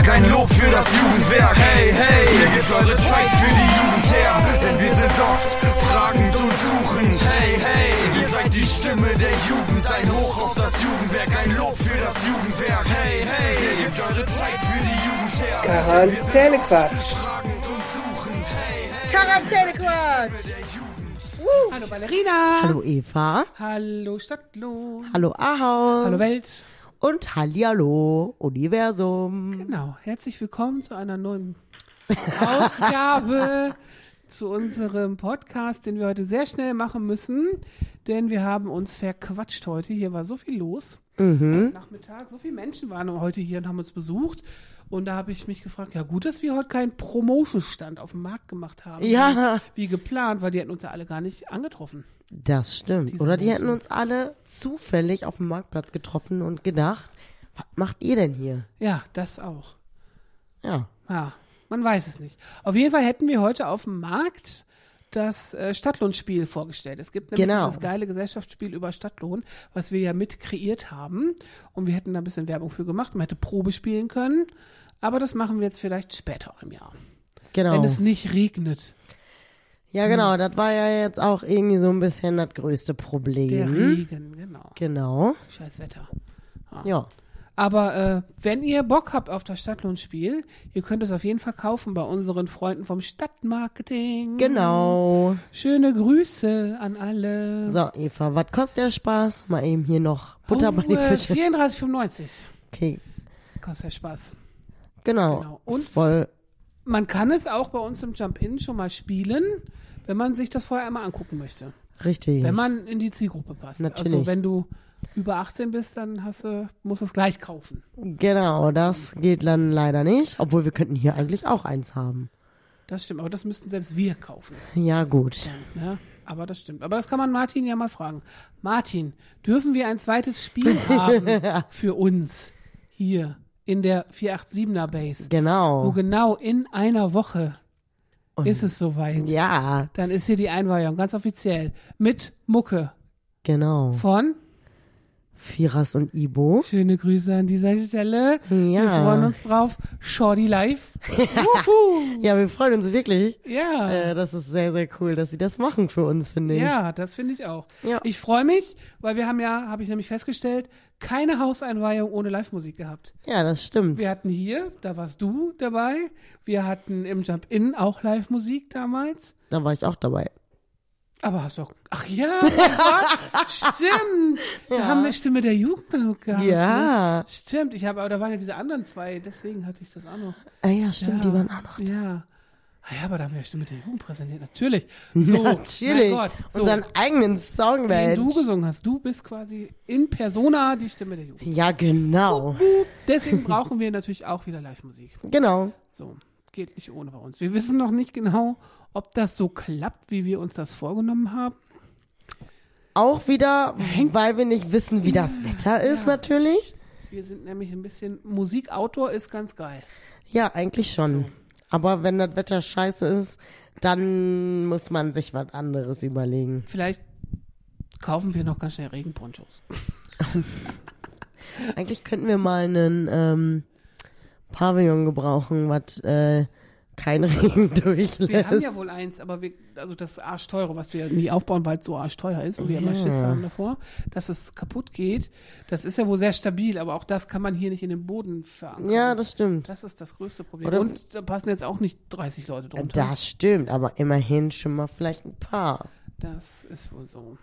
Jugendwerk, ein Lob für das Jugendwerk. Hey, hey, ihr gebt eure Zeit für die Jugend her, denn wir sind oft fragend und suchend. Hey, hey, ihr seid die Stimme der Jugend, ein Hoch auf das Jugendwerk, ein Lob für das Jugendwerk. Hey, hey, ihr gebt eure Zeit für die Jugend her. Quarantänequatsch. Fragend und suchend. Hey, hey, Quarantänequatsch. Hallo Ballerina. Hallo Eva. Hallo Stadtlohn. Hallo Ahaus. Hallo Welt. Und Hallihallo Universum. Genau. Herzlich willkommen zu einer neuen Ausgabe zu unserem Podcast, den wir heute sehr schnell machen müssen, denn wir haben uns verquatscht heute. Hier war so viel los. Mhm. Nachmittag, so viele Menschen waren heute hier und haben uns besucht. Und da habe ich mich gefragt, ja gut, dass wir heute keinen Promotion-Stand auf dem Markt gemacht haben. Ja. Wie, wie geplant, weil die hätten uns ja alle gar nicht angetroffen. Das stimmt. Diese Oder die hätten uns alle zufällig auf dem Marktplatz getroffen und gedacht, was macht ihr denn hier? Ja, das auch. Ja. Ja, man weiß es nicht. Auf jeden Fall hätten wir heute auf dem Markt das äh, Stadtlohnspiel vorgestellt. Es gibt nämlich Genau. dieses geile Gesellschaftsspiel über Stadtlohn, was wir ja mit kreiert haben. Und wir hätten da ein bisschen Werbung für gemacht. Man hätte Probe spielen können. Aber das machen wir jetzt vielleicht später im Jahr. Genau. Wenn es nicht regnet. ja, genau. Das war ja jetzt auch irgendwie so ein bisschen das größte Der Problem. Regen, genau. Genau. Scheiß Wetter. Ja. Aber äh, wenn ihr Bock habt auf das Stadtlohnspiel, ihr könnt es auf jeden Fall kaufen bei unseren Freunden vom Stadtmarketing. Genau. Schöne Grüße an alle. So, Eva, was kostet der Spaß? Mal eben hier noch Butter bei oh, die äh, Fische. 34,95 Okay, kostet der Spaß. genau. Genau. Und Voll. man kann es auch bei uns im Jump-In schon mal spielen, wenn man sich das vorher einmal angucken möchte. Richtig. Wenn man in die Zielgruppe passt. Natürlich. Also wenn du über 18 bist, dann hast du, musst du es gleich kaufen. Genau, das geht dann leider nicht. Obwohl wir könnten hier eigentlich auch eins haben. Das stimmt, aber das müssten selbst wir kaufen. Ja, gut. Ja, aber das stimmt. Aber das kann man Martin ja mal fragen. Martin, dürfen wir ein zweites Spiel haben für uns hier in der 487er Base? Wo Genau. genau in einer Woche Und- ist es soweit. Ja, Dann ist hier die Einweihung, ganz offiziell. Mit Mucke genau. von, Firas und Ibo. schöne Grüße an dieser Stelle. Wir Ja. freuen uns drauf. Shorty Live. Wuhu. Ja, wir freuen uns wirklich. Ja. Äh, das ist sehr, sehr cool, dass sie das machen für uns, finde ich. Ja, das finde ich auch. Ja. Ich freue mich, weil wir haben ja, habe ich nämlich festgestellt, keine Hauseinweihung ohne Live-Musik gehabt. Ja, das stimmt. Wir hatten hier, da warst du dabei. Wir hatten im Jump-In auch Live-Musik damals. Da war ich auch dabei. Aber hast doch. Ach ja, Gott, stimmt. Da haben wir Stimme der Jugend gehabt. Ja. Ne? Stimmt, ich habe, aber da waren ja diese anderen zwei, deswegen hatte ich das auch noch. Ah, ja, stimmt, ja. die waren auch noch. Ja. Ah ja, aber da haben wir Stimme der Jugend präsentiert, natürlich. So, Natürlich. Mein Gott. So, Unseren eigenen Song, den du gesungen hast. Du bist quasi in persona die Stimme der Jugend. Ja, genau. Deswegen brauchen wir natürlich auch wieder Live-Musik. Genau. So, geht nicht ohne bei uns. Wir wissen noch nicht genau, ob das so klappt, wie wir uns das vorgenommen haben. Auch wieder, weil wir nicht wissen, wie das Wetter ist, natürlich. Wir sind nämlich ein bisschen Musikautor ist ganz geil. Ja, eigentlich schon. Aber wenn das Wetter scheiße ist, dann muss man sich was anderes überlegen. Vielleicht kaufen wir noch ganz schnell Regenponchos. Eigentlich könnten wir mal einen ähm, Pavillon gebrauchen, was äh, kein Regen durchlässt. Wir haben ja wohl eins, aber wir, also das arschteure, was wir nie aufbauen, weil es so arschteuer ist und wir immer Schiss haben davor, dass es kaputt geht. Das ist ja wohl sehr stabil, aber auch das kann man hier nicht in den Boden verankern. ja, das stimmt. Das ist das größte Problem. Oder- und da passen jetzt auch nicht 30 Leute drunter. Das stimmt, aber immerhin schon mal vielleicht ein paar. Das ist wohl so.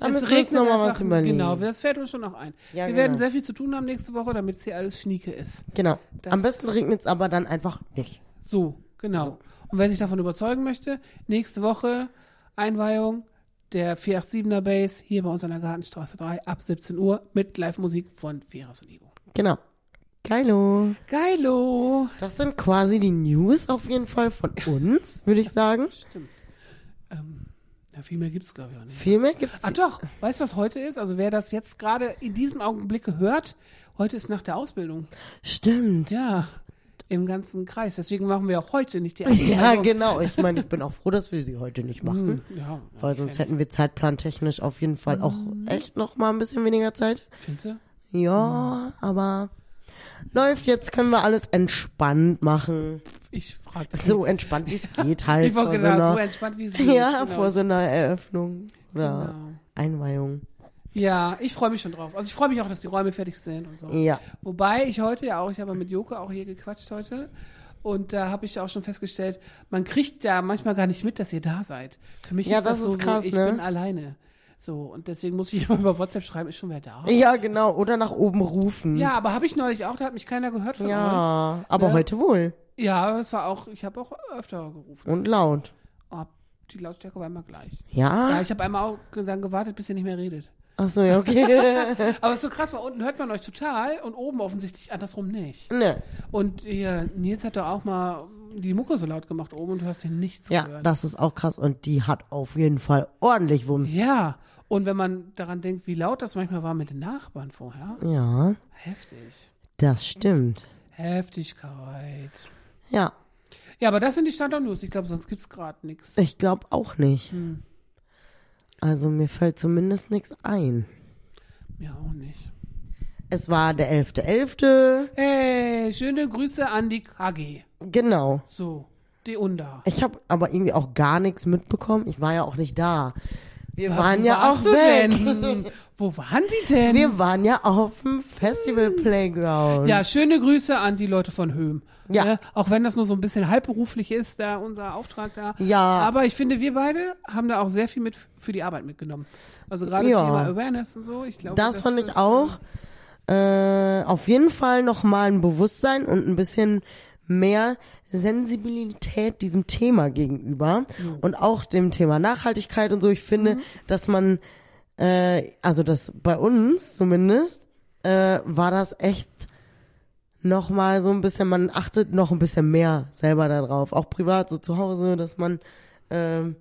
Da Es müssen wir uns regnet noch mal einfach- was überlegen. Genau, das fällt uns schon noch ein. Ja, wir genau. werden sehr viel zu tun haben nächste Woche, damit es hier alles schnieke ist. Genau. Das- Am besten regnet es aber dann einfach nicht. So, genau. Und wer sich davon überzeugen möchte, nächste Woche Einweihung der 487er Base hier bei uns an der Gartenstraße 3 ab 17 Uhr mit Live-Musik von Firas und Ivo. Genau. Geilo. Geilo! Das sind quasi die News auf jeden Fall von uns, würde ich sagen. Stimmt. Ähm, ja, viel mehr gibt's glaube ich auch nicht. Viel mehr gibt's. Ah doch, weißt du, was heute ist? Also wer das jetzt gerade in diesem Augenblick hört, heute ist nach der Ausbildung. Stimmt. Ja, im ganzen Kreis. Deswegen machen wir auch heute nicht die Ja, Einweihung. genau. Ich meine, ich bin auch froh, dass wir sie heute nicht machen. Hm, Ja, Weil sonst hätten wir zeitplantechnisch auf jeden Fall auch Mhm. echt noch mal ein bisschen weniger Zeit. Findest du? Ja, aber läuft, jetzt können wir alles entspannt machen. Ich frage So entspannt, wie es geht halt. Ich vor so gesagt, so einer, entspannt wie es geht. ja, genau. vor so einer Eröffnung oder Genau. Einweihung. Ja, ich freue mich schon drauf. Also ich freue mich auch, dass die Räume fertig sind und so. Ja. Wobei ich heute ja auch, ich habe mit Joko auch hier gequatscht heute. Und da habe ich auch schon festgestellt, man kriegt ja manchmal gar nicht mit, dass ihr da seid. Für mich Ja, ist das, das so, ist krass, so, ich ne? bin alleine. So, und deswegen muss ich immer über WhatsApp schreiben, ist schon wer da? Ja, genau. Oder nach oben rufen. Ja, aber habe ich neulich auch, da hat mich keiner gehört von euch. Ja, aber Ne? heute wohl. Ja, aber es war auch, ich habe auch öfter gerufen. Und laut. Oh, die Lautstärke war immer gleich. Ja? Ja, ich habe einmal auch dann gewartet, bis ihr nicht mehr redet. Ach so, ja, okay. Aber es ist so krass, weil unten hört man euch total und oben offensichtlich andersrum nicht. ne. Und ihr, Nils hat da auch mal die Mucke so laut gemacht oben und du hast hier nichts Ja, gehört. das ist auch krass. Und die hat auf jeden Fall ordentlich Wumms. Ja, und wenn man daran denkt, wie laut das manchmal war mit den Nachbarn vorher, Ja, heftig. das stimmt. Heftigkeit. Ja, Ja, aber das sind die Standard-News. Ich glaube, sonst gibt's gerade nichts. ich glaube auch nicht. Hm. Also mir fällt zumindest nichts ein. Ja, auch nicht. Es war der 11.11. Hey, schöne Grüße an die KG. Genau. So, die Unda. Ich habe aber irgendwie auch gar nichts mitbekommen. Ich war ja auch nicht da. Wir Ja, waren ja auch weg. Denn? Wo waren Sie denn? Wir waren ja auf dem Festival Playground. ja, schöne Grüße an die Leute von Höhm. Ja. Ne? Auch wenn das nur so ein bisschen halbberuflich ist, da unser Auftrag da. Ja. Aber ich finde, wir beide haben da auch sehr viel mit für die Arbeit mitgenommen. Also gerade Ja. Thema Awareness und so. Ich glaube, Das fand ich ist, auch. Äh, auf jeden Fall nochmal ein Bewusstsein und ein bisschen mehr Sensibilität diesem Thema gegenüber und auch dem Thema Nachhaltigkeit und so. Ich finde, dass man, äh, also das bei uns zumindest, äh, war das echt nochmal so ein bisschen, man achtet noch ein bisschen mehr selber darauf, auch privat so zu Hause, dass man ähm,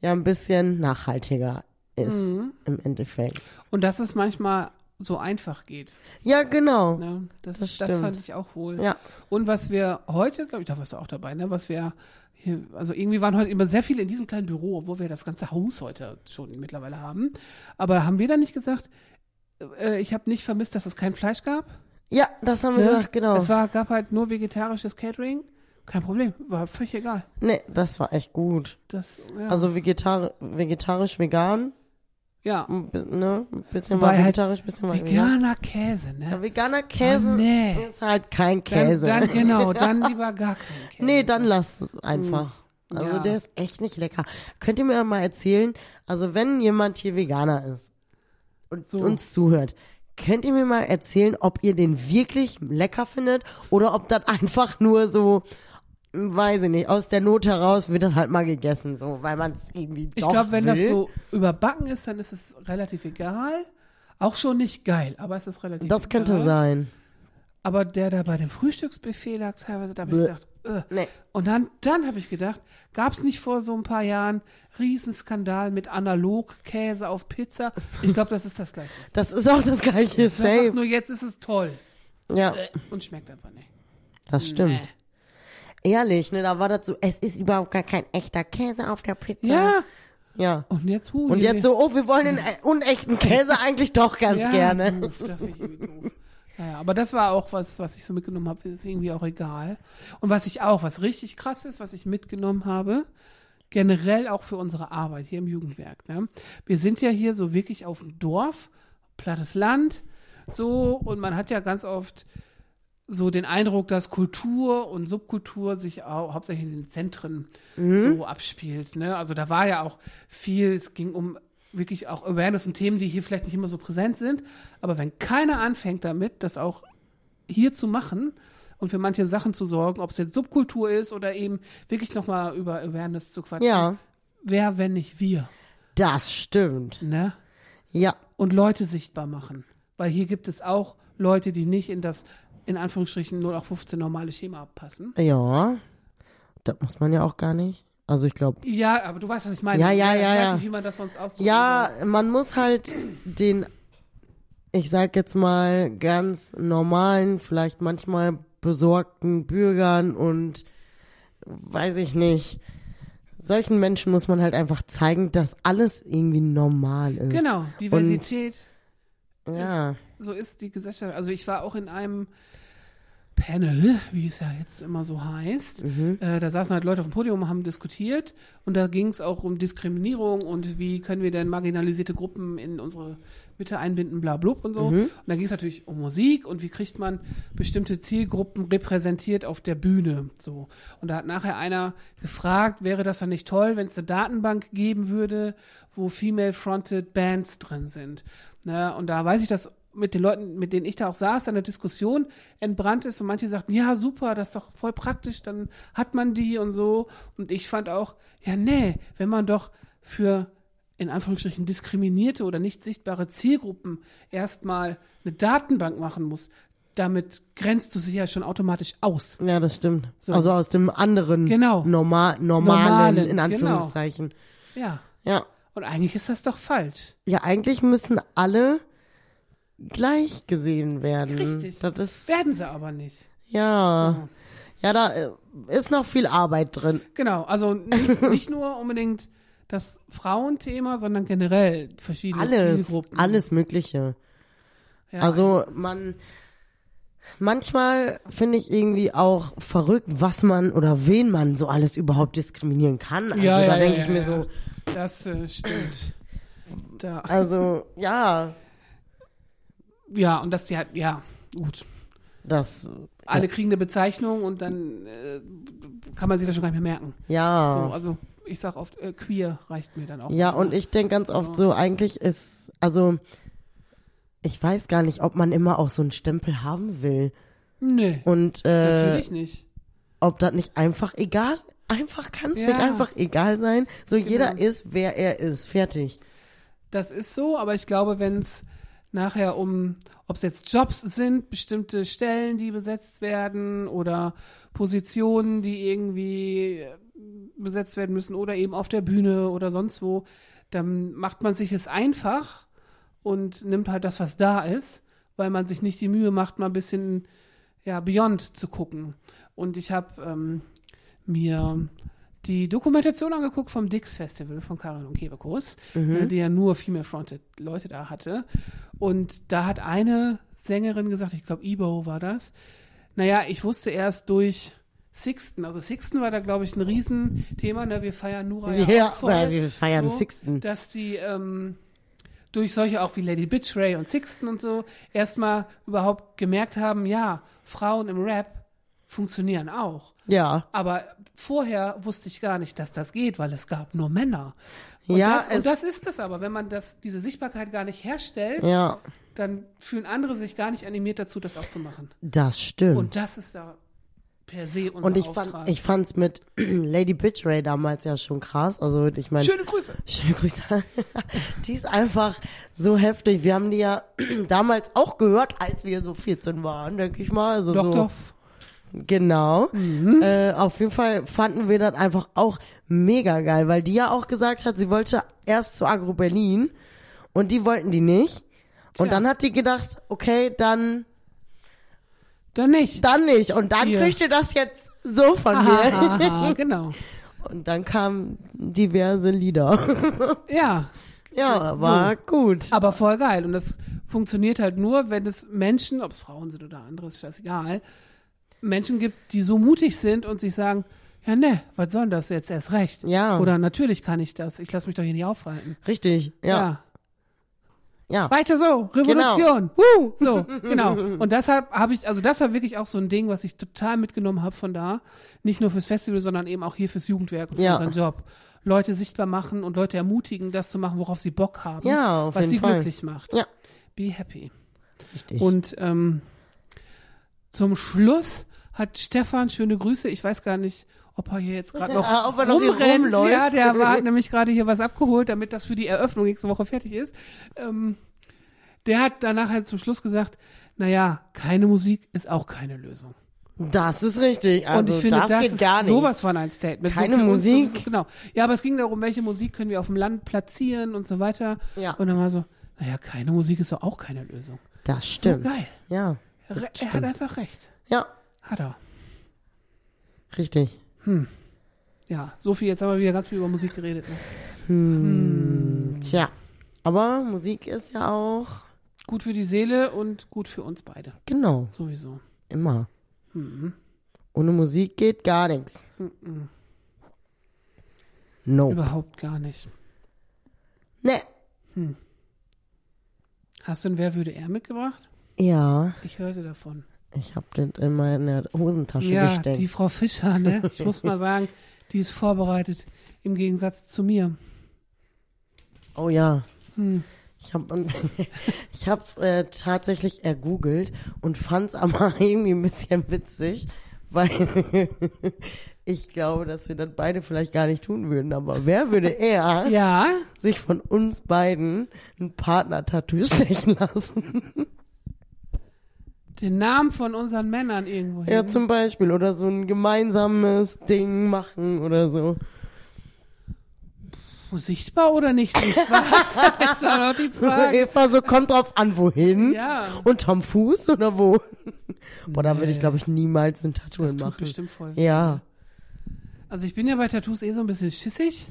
ja ein bisschen nachhaltiger ist im Endeffekt. Und dass es manchmal so einfach geht. Ja, genau. Ne? Das, Das das, fand ich auch wohl. Ja. Und was wir heute, glaube ich, da warst du auch dabei, ne? Was wir hier, also irgendwie waren heute immer sehr viele in diesem kleinen Büro, obwohl wir das ganze Haus heute schon mittlerweile haben. Aber haben wir dann nicht gesagt, äh, ich habe nicht vermisst, dass es kein Fleisch gab? Ja, das haben wir Ne? gesagt, genau. Es war, gab halt nur vegetarisches Catering. Kein Problem, war völlig egal. nee, das war echt gut. Das, ja. Also vegetar vegetarisch, vegan, ja. ein ne? Ein bisschen Wobei halt vegetarisch, ein bisschen war vegan. Veganer Käse, Ja, ne? veganer Käse Oh, nee. ist halt kein Dann, Käse. dann, genau, dann lieber gar kein Käse. nee, dann lass einfach. Also Ja. der ist echt nicht lecker. Könnt ihr mir mal erzählen, also wenn jemand hier Veganer ist und So. uns zuhört, könnt ihr mir mal erzählen, ob ihr den wirklich lecker findet oder ob das einfach nur so, weiß ich nicht, aus der Not heraus wird das halt mal gegessen, so, weil man es irgendwie Ich glaube, wenn das will. so überbacken ist, dann ist es relativ egal. Auch schon nicht geil, aber es ist relativ Das könnte egal. sein. Aber der da bei dem Frühstücksbuffet lag teilweise, da habe ich gedacht, äh. Nee. Und dann, dann habe ich gedacht, gab es nicht vor so ein paar Jahren Riesenskandal mit Analogkäse auf Pizza? Ich glaube, das ist das Gleiche. Das ist auch das gleiche, Das safe. nur jetzt ist es toll. Ja, Und schmeckt einfach nicht. das stimmt. Nee. Ehrlich, ne, da war das so, es ist überhaupt gar kein echter Käse auf der Pizza. Ja, Ja. und jetzt hu, Und jetzt so, oh, wir wollen den äh, unechten Käse eigentlich doch ganz ja, gerne. Doof, das ich irgendwie doof. Ja, ja, aber das war auch was, was ich so mitgenommen habe, ist irgendwie auch egal. Und was ich auch, was richtig krass ist, was ich mitgenommen habe, generell auch für unsere Arbeit hier im Jugendwerk. Ne? Wir sind ja hier so wirklich auf dem Dorf, plattes Land, so, und man hat ja ganz oft so den Eindruck, dass Kultur und Subkultur sich auch hauptsächlich in den Zentren so abspielt. Ne? Also da war ja auch viel, es ging um wirklich auch Awareness und Themen, die hier vielleicht nicht immer so präsent sind. Aber wenn keiner anfängt damit, das auch hier zu machen und für manche Sachen zu sorgen, ob es jetzt Subkultur ist oder eben wirklich nochmal über Awareness zu quatschen, Ja, wer, wenn nicht wir, das stimmt. ne? Ja, Und Leute sichtbar machen. Weil hier gibt es auch Leute, die nicht in das, in Anführungsstrichen, 0815 normale Schema passen. ja. Das muss man ja auch gar nicht. Also ich glaube, Ja, aber du weißt, was ich meine. Ja, ja, ich ja, weiß ja. nicht, wie man das sonst ausdrückt. ja, man muss halt den, ich sag jetzt mal, ganz normalen, vielleicht manchmal besorgten Bürgern und weiß ich nicht, solchen Menschen muss man halt einfach zeigen, dass alles irgendwie normal ist. Genau, Diversität. Ja. so ist die Gesellschaft. Also ich war auch in einem Panel, wie es ja jetzt immer so heißt. Äh, da saßen halt Leute auf dem Podium und haben diskutiert und da ging es auch um Diskriminierung und wie können wir denn marginalisierte Gruppen in unsere Mitte einbinden, bla blub und so. Und da ging es natürlich um Musik und wie kriegt man bestimmte Zielgruppen repräsentiert auf der Bühne. So. Und da hat nachher einer gefragt, wäre das dann nicht toll, wenn es eine Datenbank geben würde, wo female-fronted Bands drin sind. Ne? Und da weiß ich, dass mit den Leuten, mit denen ich da auch saß, dann eine Diskussion entbrannt ist und manche sagten, ja, super, das ist doch voll praktisch, dann hat man die und so. Und ich fand auch, ja, nee, wenn man doch für in Anführungsstrichen diskriminierte oder nicht sichtbare Zielgruppen erstmal eine Datenbank machen muss, damit grenzt du sie ja schon automatisch aus. Ja, das stimmt. So. Also aus dem anderen Genau. norma normalen, Normalen, in genau. Anführungszeichen. Ja. Ja. Und eigentlich ist das doch falsch. Ja, eigentlich müssen alle gleich gesehen werden. Richtig. Das ist, Werden sie aber nicht. ja. So. Ja, da äh, ist noch viel Arbeit drin. Genau, also nicht, nicht nur unbedingt das Frauenthema, sondern generell verschiedene Alles, Zielgruppen. alles Mögliche. Ja, Also man, manchmal finde ich irgendwie auch verrückt, was man oder wen man so alles überhaupt diskriminieren kann. Also Ja, da ja, denke ich mir so, das äh, stimmt. Da, also ja, ja, und dass die halt, ja, gut. das, Alle kriegen eine Bezeichnung und dann äh, kann man sich das schon gar nicht mehr merken. ja. So, also ich sag oft, äh, queer reicht mir dann auch. Ja, und ich denke ganz oft so, eigentlich ist, also ich weiß gar nicht, ob man immer auch so einen Stempel haben will. Nee, Und äh, natürlich nicht. ob das nicht einfach egal, einfach kann es Ja. nicht einfach egal sein. So jeder Genau. ist, wer er ist. Fertig. Das ist so, aber ich glaube, wenn es nachher um, ob es jetzt Jobs sind, bestimmte Stellen, die besetzt werden oder Positionen, die irgendwie äh, besetzt werden müssen oder eben auf der Bühne oder sonst wo, dann macht man sich es einfach und nimmt halt das, was da ist, weil man sich nicht die Mühe macht, mal ein bisschen ja, beyond zu gucken. Und ich habe ähm, mir die Dokumentation angeguckt vom Dix Festival von Karin und Kebekus, äh, die ja nur female-fronted Leute da hatte. Und da hat eine Sängerin gesagt, ich glaube Ebo war das, naja, ich wusste erst durch Sixten, also Sixten war da, glaube ich, ein Riesenthema, ne? wir feiern Nura ja, Ja, voll, wir feiern Sixten. dass die ähm, durch solche auch wie Lady Bitch Ray und Sixten und so erstmal überhaupt gemerkt haben, ja, Frauen im Rap funktionieren auch. Ja. Aber vorher wusste ich gar nicht, dass das geht, weil es gab nur Männer. Und, Ja, das, und das ist es aber. Wenn man das, diese Sichtbarkeit gar nicht herstellt, Ja, dann fühlen andere sich gar nicht animiert dazu, das auch zu machen. das stimmt. Und das ist da per se unser Und ich Auftrag. fand, ich fand's mit Lady Bitch Ray damals ja schon krass. Also ich meine, Schöne Grüße. schöne Grüße. die ist einfach so heftig. Wir haben die ja damals auch gehört, als wir so 14 waren, denke ich mal. Also Dr. so genau. Äh, auf jeden Fall fanden wir das einfach auch mega geil, weil die ja auch gesagt hat, sie wollte erst zu Agro Berlin und die wollten die nicht. Und Tja. dann hat die gedacht, okay, dann Dann nicht. dann nicht. Und dann Hier. kriegt ihr das jetzt so von Aha, mir. aha, genau. Und dann kamen diverse Lieder. Ja, ja, war gut. aber voll geil. Und das funktioniert halt nur, wenn es Menschen, ob es Frauen sind oder andere, ist scheißegal, Menschen gibt, die so mutig sind und sich sagen, ja ne, was soll denn das jetzt erst recht? Ja. Oder natürlich kann ich das. Ich lasse mich doch hier nicht aufhalten. Richtig, ja. Ja. Weiter so, Revolution. Woo! So, genau. Und deshalb habe ich, also das war wirklich auch so ein Ding, was ich total mitgenommen habe von da. Nicht nur fürs Festival, sondern eben auch hier fürs Jugendwerk und für Ja. unseren Job. Leute sichtbar machen und Leute ermutigen, das zu machen, worauf sie Bock haben. Ja, auf was jeden sie Fall. glücklich macht. Ja. Be happy. Richtig. Und ähm, zum Schluss hat Stefan schöne Grüße. Ich weiß gar nicht, ob er hier jetzt gerade noch, Ja, er rumrennt. rumläuft. Ja, der war hat nämlich gerade hier was abgeholt, damit das für die Eröffnung nächste Woche fertig ist. Ähm, der hat danach halt zum Schluss gesagt, naja, keine Musik ist auch keine Lösung. das ist richtig. Also und ich finde, das, das, geht ist gar nicht. sowas von ein Statement. Keine uns Musik? sowieso- genau. Ja, aber es ging darum, welche Musik können wir auf dem Land platzieren und so weiter. Ja. Und dann war so, naja, keine Musik ist doch auch keine Lösung. Das So stimmt. geil. Ja. Er, er hat einfach recht. Ja, Hat er. richtig. Ja, so viel. Jetzt haben wir wieder ganz viel über Musik geredet. Ne? Hm, Tja. Aber Musik ist ja auch Gut für die Seele und gut für uns beide. genau Sowieso. immer. Ohne Musik geht gar nichts. No. Überhaupt gar nicht. Ne. Hast du ein Wer würde er mitgebracht? Ja, Ich hörte davon. Ich hab den in meine Hosentasche Ja, gesteckt. die Frau Fischer, ne? Ich muss mal sagen, die ist vorbereitet im Gegensatz zu mir. Oh ja. Hm. Ich habe ich hab's äh, tatsächlich ergoogelt und fand's aber irgendwie ein bisschen witzig, weil ich glaube, dass wir das beide vielleicht gar nicht tun würden. Aber wer würde eher Ja, sich von uns beiden ein Partner-Tattoo stechen lassen? Den Namen von unseren Männern irgendwo hin. Ja, zum Beispiel. Oder so ein gemeinsames Ding machen oder so. Sichtbar oder nicht sichtbar? das ist auch die Frage. Eva, so kommt drauf an, wohin. Ja. Unterm Fuß oder wo? Boah, da würde ich, Nee. glaube ich, niemals ein Tattoo Das tut machen. bestimmt voll. Ja. Also ich bin ja bei Tattoos eh so ein bisschen schissig.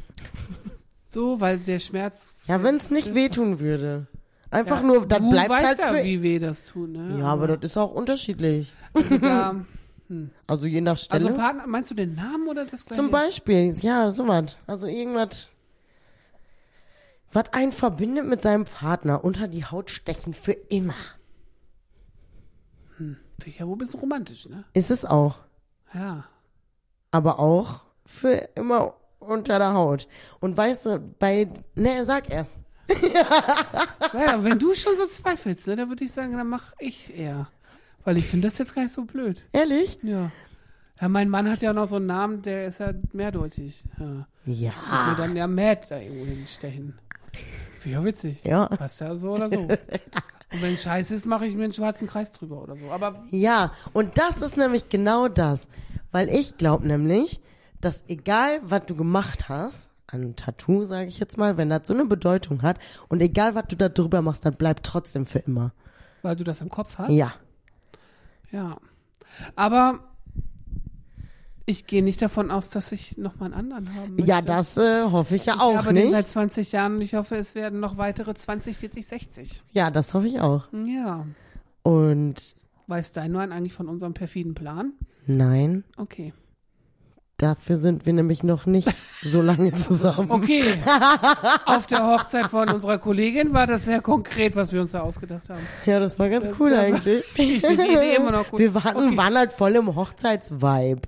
So, weil der Schmerz. Ja, wenn es nicht wehtun würde. Einfach Ja, nur, dann du bleibt weißt halt ja, für... wie weh das tut, ne? Ja, aber das ist auch unterschiedlich. Also, da, Also je nach Stelle. also Partner, meinst du den Namen oder das gleiche? Zum Beispiel, ja, sowas. Also irgendwas, was einen verbindet mit seinem Partner, unter die Haut stechen für immer. Ich ja wohl ein bisschen romantisch, ne? Ist es auch. Ja. Aber auch für immer unter der Haut. Und weißt du, bei, ne, sag erst. Naja, wenn du schon so zweifelst, ne, dann würde ich sagen, dann mach ich eher. Weil ich finde das jetzt gar nicht so blöd. Ehrlich? Ja. Ja, mein Mann hat ja noch so einen Namen, der ist ja mehrdeutig. Ja. Ja. dann ja Matt da irgendwo hinstechen. Finde ja witzig. Ja. Passt ja so oder so. Und wenn scheiße ist, mache ich mir einen schwarzen Kreis drüber oder so. Aber Ja, und das ist nämlich genau das. Weil ich glaube nämlich, dass egal, was du gemacht hast, an Tattoo, sage ich jetzt mal, wenn das so eine Bedeutung hat, und egal, was du da drüber machst, das bleibt trotzdem für immer. weil du das im Kopf hast. Ja. Ja. Aber ich gehe nicht davon aus, dass ich noch mal einen anderen haben möchte. Ja, das äh, hoffe ich ja ich auch habe den nicht. seit 20 Jahren und ich hoffe, es werden noch weitere 20, 40, 60. Ja, das hoffe ich auch. Ja. Und Weiß dein Mann eigentlich von unserem perfiden Plan? nein, Okay. Dafür sind wir nämlich noch nicht so lange zusammen. Okay. Auf der Hochzeit von unserer Kollegin war das sehr konkret, was wir uns da ausgedacht haben. Ja, das war ganz cool das war- eigentlich. Ich finde die Idee immer noch gut. Wir waren, Okay. waren halt voll im Hochzeitsvibe.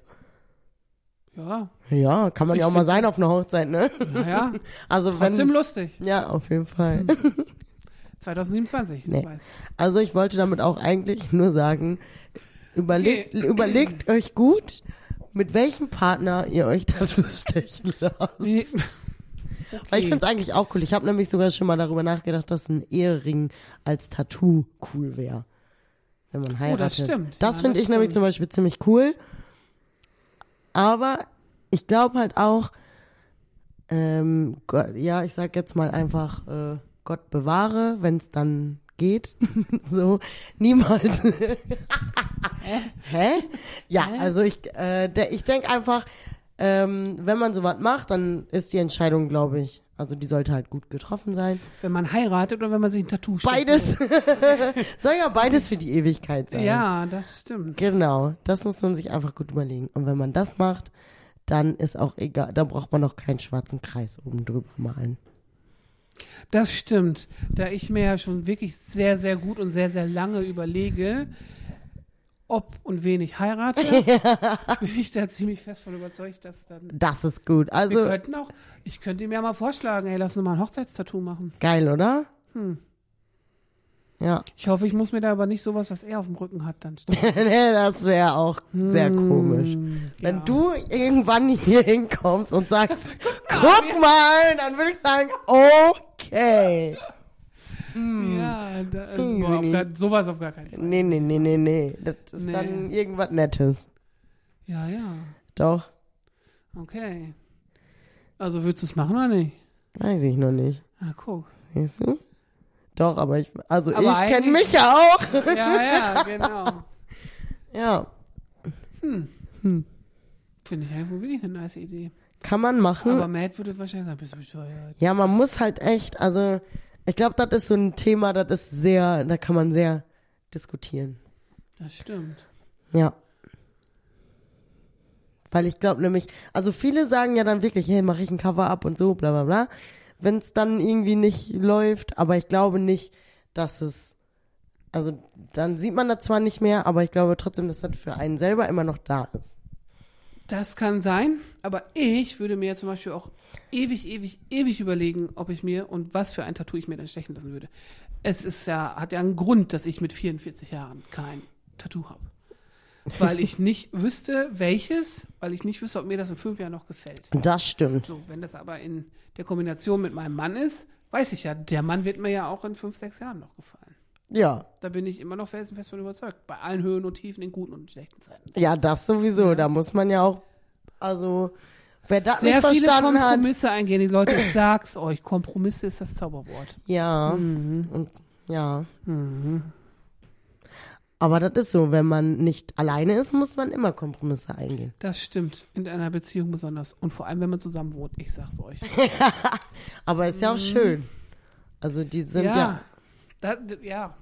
Ja, Ja, kann man Ich ja auch mal sein auf einer Hochzeit, ne? naja. Also Trotzdem wenn, lustig. ja, auf jeden Fall. 2027. Nee. weiß. Also ich wollte damit auch eigentlich nur sagen, überlegt, Okay. überlegt euch gut, mit welchem Partner ihr euch Tattoos stechen lasst. Nee. Weil ich finde es eigentlich auch cool. Ich habe nämlich sogar schon mal darüber nachgedacht, dass ein Ehering als Tattoo cool wäre. Wenn man heiratet. Oh, das stimmt. Das Ja, finde ich nämlich stimmt. zum Beispiel ziemlich cool. Aber ich glaube halt auch, ähm, Gott, ja, ich sag jetzt mal einfach, äh, Gott bewahre, wenn es dann geht. so, niemals. Hä? Ja, also ich, äh, der, ich denke einfach, ähm, wenn man sowas macht, dann ist die Entscheidung, glaube ich, also die sollte halt gut getroffen sein. Wenn man heiratet oder wenn man sich ein Tattoo steckt. Beides. Soll ja beides für die Ewigkeit sein. Ja, das stimmt. Genau, das muss man sich einfach gut überlegen. Und wenn man das macht, dann ist auch egal, da braucht man auch keinen schwarzen Kreis oben drüber malen. Das stimmt. Da ich mir ja schon wirklich sehr, sehr gut und sehr, sehr lange überlege, ob und wen ich heirate, bin ich da ziemlich fest von überzeugt, dass dann. Das ist gut. Wir Also könnten auch, ich könnte ihm ja mal vorschlagen, ey, lass uns mal ein Hochzeitstattoo machen. geil, oder? Hm. Ja. Ich hoffe, ich muss mir da aber nicht sowas, was er auf dem Rücken hat, dann nee, das wäre auch sehr komisch. Hm, Wenn ja. du irgendwann hier hinkommst und sagst, guck mal, dann würde ich sagen, okay. Ja, da, äh, Hm, boah, auf nee. gar, sowas auf gar keinen Fall. Nee, nee, nee, nee, nee. Das ist Nee. dann irgendwas Nettes. Ja, ja. Doch, Okay. Also willst du es machen oder nicht? weiß ich noch nicht. Ah, guck. Siehst du? Doch, aber ich, also Aber ich kenne mich ja auch. Ja, ja, genau. Ja, Finde ich einfach wirklich eine nice Idee. kann man machen. Aber Matt würde wahrscheinlich sagen, bist du bescheuert. Ja, man muss halt echt, also ich glaube, das ist so ein Thema, das ist sehr, da kann man sehr diskutieren. Das stimmt. Ja. Weil ich glaube nämlich, also viele sagen ja dann wirklich, hey, mache ich ein Cover up und so, bla bla bla. Wenn es dann irgendwie nicht läuft, aber ich glaube nicht, dass es, also dann sieht man das zwar nicht mehr, aber ich glaube trotzdem, dass das für einen selber immer noch da ist. Das kann sein, aber ich würde mir zum Beispiel auch ewig, ewig, ewig überlegen, ob ich mir und was für ein Tattoo ich mir dann stechen lassen würde. Es ist ja, hat ja einen Grund, dass ich mit 44 Jahren kein Tattoo habe. Weil ich nicht wüsste, welches, weil ich nicht wüsste, ob mir das in fünf Jahren noch gefällt. Das stimmt. So, wenn das aber in der Kombination mit meinem Mann ist, weiß ich ja, der Mann wird mir ja auch in fünf, sechs Jahren noch gefallen. Ja. Da bin ich immer noch felsenfest von überzeugt. Bei allen Höhen und Tiefen, in guten und schlechten Zeiten. Ja, das sowieso. Da muss man ja auch, also, wer das Sehr nicht viele verstanden hat. Kompromisse eingehen. Die Leute, ich sag's euch, Kompromisse ist das Zauberwort. Ja. Und, ja. Aber das ist so, wenn man nicht alleine ist, muss man immer Kompromisse eingehen. Das stimmt. In einer Beziehung besonders. Und vor allem, wenn man zusammen wohnt. Ich sag's euch. Aber ist ja auch schön. Also die sind ja. ja. Da, ja.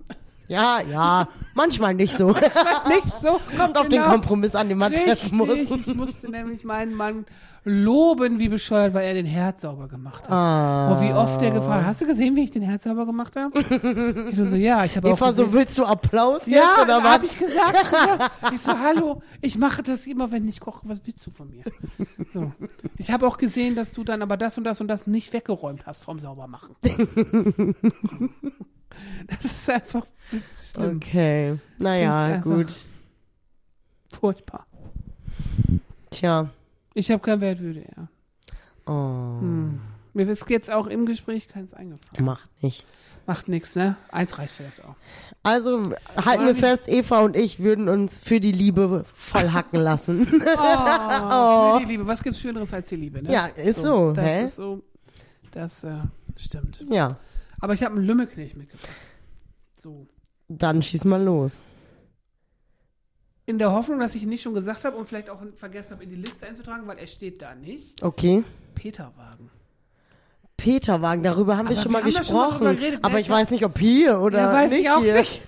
Ja, ja. Manchmal nicht so. Nicht so. Kommt auf den Genau. Kompromiss an, den man treffen muss. Richtig. Ich musste nämlich meinen Mann loben, wie bescheuert, weil er den Herd sauber gemacht hat. Ah. Oh, wie oft der gefragt Hast du gesehen, wie ich den Herd sauber gemacht habe? Ich so, ja, ich habe auch Eva, gesehen. so willst du Applaus Ja, jetzt oder habe ich gesagt. Ich so, hallo, ich mache das immer, wenn ich koche. Was willst du von mir? So. Ich habe auch gesehen, dass du dann aber das und das und das nicht weggeräumt hast vom Saubermachen. Das ist einfach schlimm. Okay. Naja, gut. Furchtbar. Tja. Ich habe kein Wertwürde, ja. Oh. Mir ist jetzt auch im Gespräch keins eingefallen. Macht nichts. Macht nichts, ne? Eins reicht vielleicht auch. Also halten wir fest, Eva und ich würden uns für die Liebe voll hacken lassen. Oh, für die Liebe. Was gibt's Schöneres als die Liebe, ne? Ja, ist so, Das hä? ist so. Das äh, stimmt. ja, Aber ich habe einen Lümmelknecht mitgebracht. So. dann schieß mal los. In der Hoffnung, dass ich ihn nicht schon gesagt habe und vielleicht auch vergessen habe, in die Liste einzutragen, weil er steht da nicht. Okay. Peterwagen. Peterwagen, darüber haben wir Aber schon wir mal schon gesprochen. drüber geredet, aber ich weiß nicht, ob hier oder Ja, weiß nicht ich auch hier. nicht.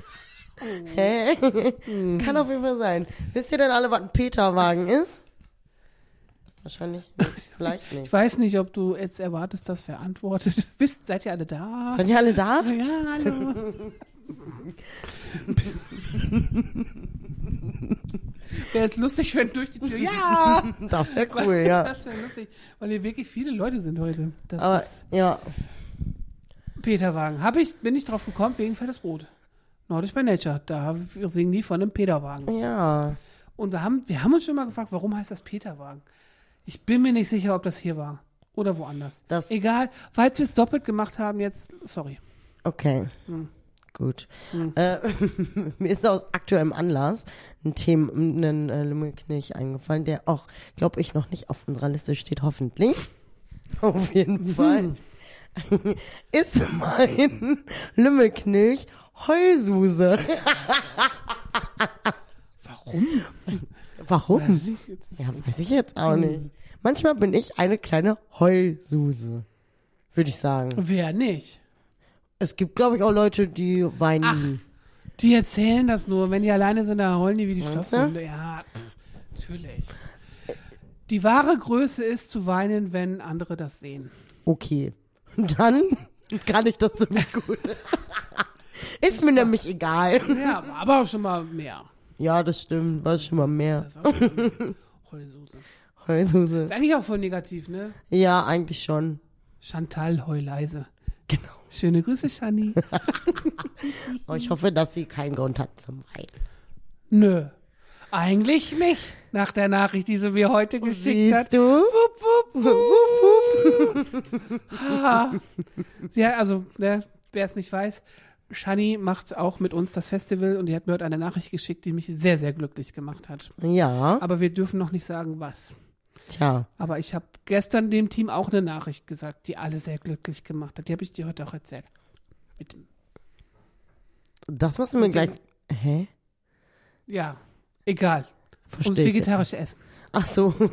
Hä? Kann auf jeden Fall sein. Wisst ihr denn alle, was ein Peterwagen ist? Wahrscheinlich nicht. Vielleicht nicht. Ich weiß nicht, ob du jetzt erwartest, dass wer antwortet. Wisst, seid ihr alle da? Seid ihr alle da? Ja, hallo. Wäre jetzt lustig, wenn durch die Tür. Ja! Das wäre cool, ja. Das wäre lustig, weil hier wirklich viele Leute sind heute. Das Aber ja, Peterwagen. Hab ich, bin ich drauf gekommen wegen Fettes Brot. Nordisch by Nature. Da wir singen die von einem Peterwagen. ja. Und wir haben, wir haben uns schon mal gefragt, warum heißt das Peterwagen? Ich bin mir nicht sicher, ob das hier war. Oder woanders. Das- Egal. Falls wir es doppelt gemacht haben, jetzt, sorry. Okay. Hm. Gut. Äh, mir ist aus aktuellem Anlass ein Thema, ein äh, Lümmelknilch eingefallen, der auch, glaube ich, noch nicht auf unserer Liste steht, hoffentlich. Auf jeden Fall. ist mein Lümmelknilch Heulsuse. Warum? Warum? Weiß ich jetzt. Ja, weiß ich jetzt auch nicht. Manchmal bin ich eine kleine Heulsuse. Würde ich sagen. Wer nicht? Es gibt, glaube ich, auch Leute, die weinen. Die erzählen das nur. Wenn die alleine sind, dann heulen die wie die Meinst du? Schlosshunde. Ja, pff, natürlich. Die wahre Größe ist zu weinen, wenn andere das sehen. Okay. Dann kann ich das ziemlich gut. Ist mir nämlich egal. Ja, aber auch schon mal mehr. Ja, das stimmt. War schon mal mehr. Das war schon Heulsuse. Heulsuse. Ist eigentlich auch voll negativ, ne? Ja, eigentlich schon. Chantal Heuleise. Genau. Schöne Grüße, Shani. Oh, ich hoffe, dass sie keinen Grund hat zum Weinen. Nö. Eigentlich nicht. Nach der Nachricht, die sie mir heute geschickt hat. Siehst du? Ah. Sie hat, also, ne, wer es nicht weiß, Shani macht auch mit uns das Festival und die hat mir heute eine Nachricht geschickt, die mich sehr, sehr glücklich gemacht hat. Ja. Aber wir dürfen noch nicht sagen, was. Tja. Aber ich habe gestern dem Team auch eine Nachricht gesagt, die alle sehr glücklich gemacht hat. Die habe ich dir heute auch erzählt. Mit Das musst du mir gleich. Hä? ja, egal. Verstehe Ums vegetarische Essen. Ach so.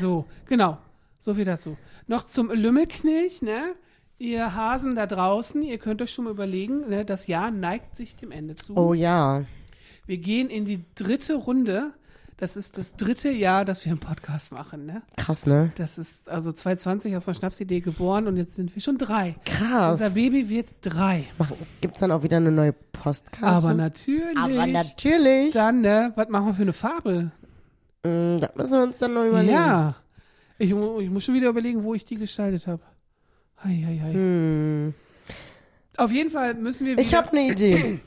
So, genau. So viel dazu. Noch zum Lümmelknilch, ne? Ihr Hasen da draußen, ihr könnt euch schon mal überlegen, ne? das Jahr neigt sich dem Ende zu. Oh ja. Wir gehen in die dritte Runde. Das ist das dritte Jahr, dass wir einen Podcast machen, ne? Krass, ne? Das ist also 2020 aus einer Schnapsidee geboren und jetzt sind wir schon drei. Krass. Unser Baby wird drei. Mach- Gibt's dann auch wieder eine neue Postkarte? Aber natürlich. Aber natürlich. Dann, ne? Was machen wir für eine Farbe? Mm, das müssen wir uns dann noch überlegen. Ja. Ich, ich muss schon wieder überlegen, wo ich die gestaltet habe. Hei, hei, hei. Hm. Auf jeden Fall müssen wir wieder. Ich habe eine Idee.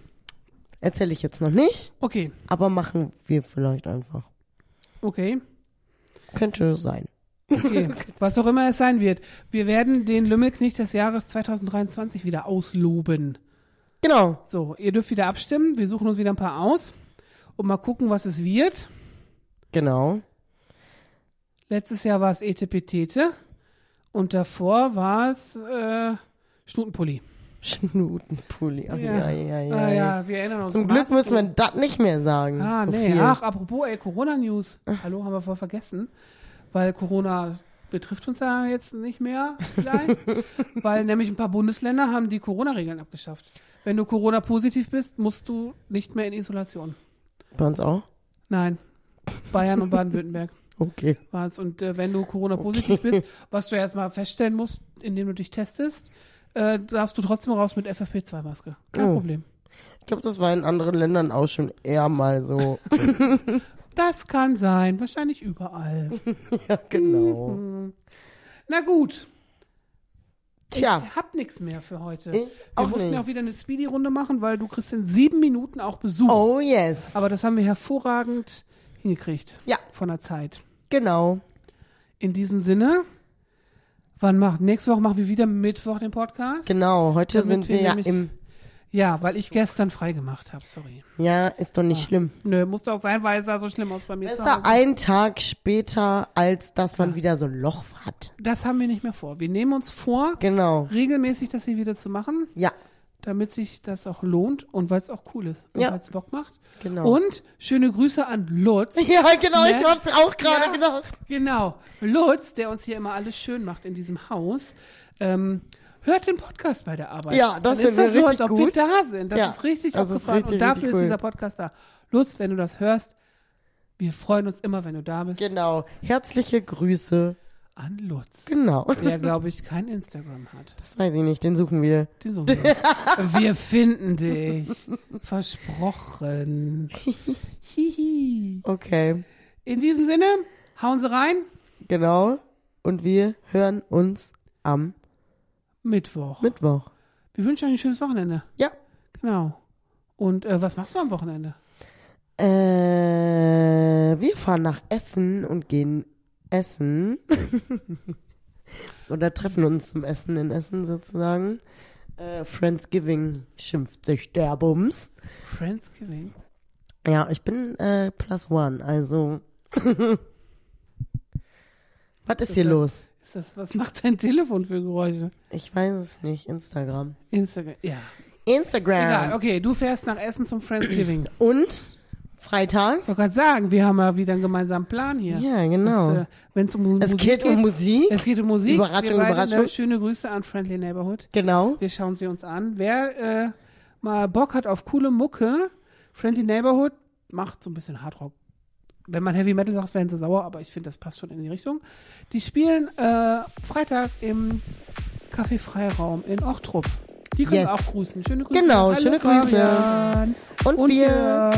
Erzähle ich jetzt noch nicht, Okay, aber machen wir vielleicht einfach. okay. Könnte sein. Okay, was auch immer es sein wird. Wir werden den Lümmelknecht des Jahres 2023 wieder ausloben. Genau. So, ihr dürft wieder abstimmen. Wir suchen uns wieder ein paar aus und mal gucken, was es wird. Genau. Letztes Jahr war es Etepetete und davor war es äh, Schnutenpulli. Schnutenpulli. Ach, ja. Ja, ja, Ah, ja, ja, wir erinnern uns. Zum Glück Masken. müssen wir das nicht mehr sagen. Ah, so nee. viel. Ach, apropos, ey, Corona-News. Hallo, haben wir voll vergessen. Weil Corona betrifft uns ja jetzt nicht mehr, vielleicht. weil nämlich ein paar Bundesländer haben die Corona-Regeln abgeschafft. Wenn du Corona-positiv bist, musst du nicht mehr in Isolation. Bei uns auch? Nein. Bayern und Baden-Württemberg Okay. war es. Und äh, wenn du Corona-positiv bist, was du erstmal feststellen musst, indem du dich testest, äh, darfst du trotzdem raus mit FFP2-Maske. Kein Oh. Problem. Ich glaube, das war in anderen Ländern auch schon eher mal so. Das kann sein. Wahrscheinlich überall. ja, genau. Hm. Na gut. Tja, Ich hab nichts mehr für heute. ich Wir mussten nicht. ja auch wieder eine Speedy-Runde machen, weil du kriegst in sieben Minuten auch Besuch. Oh yes. Aber das haben wir hervorragend hingekriegt. Ja. Von der Zeit. Genau. In diesem Sinne, wann macht, nächste Woche machen wir wieder Mittwoch den Podcast. Genau. Heute Damit sind wir ja im. Ja, weil ich gestern frei gemacht habe, sorry. Ja, ist doch nicht schlimm. Nö, musste auch sein, weil es sah so schlimm aus bei mir Besser ein Tag später, als dass man wieder so ein Loch hat. Das haben wir nicht mehr vor. Wir nehmen uns vor, Genau. regelmäßig das hier wieder zu machen, Ja, damit sich das auch lohnt und weil es auch cool ist und Ja. weil es Bock macht. genau. Und schöne Grüße an Lutz. Ja, genau, Ne? ich hab's auch gerade Ja. gedacht. Genau. Lutz, der uns hier immer alles schön macht in diesem Haus, ähm, hört den Podcast bei der Arbeit. Ja, das ist das so, als richtig ob gut. wir da sind. Das Ja, ist richtig das ist richtig, und dafür richtig ist cool. dieser Podcast da. Lutz, wenn du das hörst, wir freuen uns immer, wenn du da bist. Genau. Herzliche Grüße. An Lutz, Genau. der, glaube ich, kein Instagram hat. Das weiß ich nicht, den suchen wir. Den suchen wir. wir finden dich. Versprochen. Hihi. Okay. In diesem Sinne, hauen Sie rein. Genau. Und wir hören uns am Mittwoch. Mittwoch. Wir wünschen euch ein schönes Wochenende. Ja. Genau. Und äh, was machst du am Wochenende? Äh, wir fahren nach Essen und gehen essen. Oder treffen uns zum Essen in Essen sozusagen. Äh, Friendsgiving schimpft sich der Bums. Friendsgiving. Ja, ich bin äh, plus one, also. Was ist hier ja- los? Ist das, was macht dein Telefon für Geräusche? Ich weiß es nicht. Instagram. Instagram. Ja. Instagram. Egal, okay, du fährst nach Essen zum Friendsgiving. Und Freitag? Ich wollte gerade sagen, wir haben ja wieder einen gemeinsamen Plan hier. Ja, genau. Wenn es um es Musik geht um Musik. Es geht um Musik. Überraschung, wir Überraschung. Ne, schöne Grüße an Friendly Neighborhood. genau. Wir schauen sie uns an. Wer äh, mal Bock hat auf coole Mucke, Friendly Neighborhood macht so ein bisschen Hardrock. Wenn man Heavy Metal sagt, werden sie sauer, aber ich finde, das passt schon in die Richtung. Die spielen äh, Freitag im Café Freiraum in Ochtrup. Die können Yes. auch grüßen. Schöne Grüße. Genau, schöne Grüße. Fabian. Und, Und wir Jörg.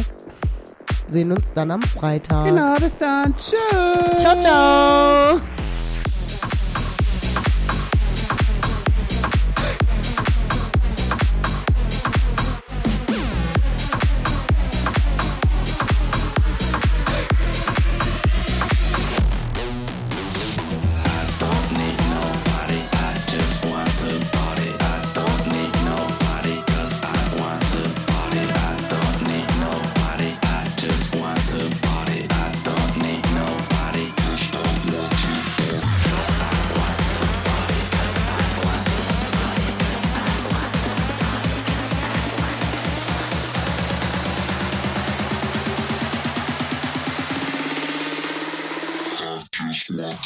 Sehen uns dann am Freitag. Genau, bis dann. Tschüss. Ciao, ciao.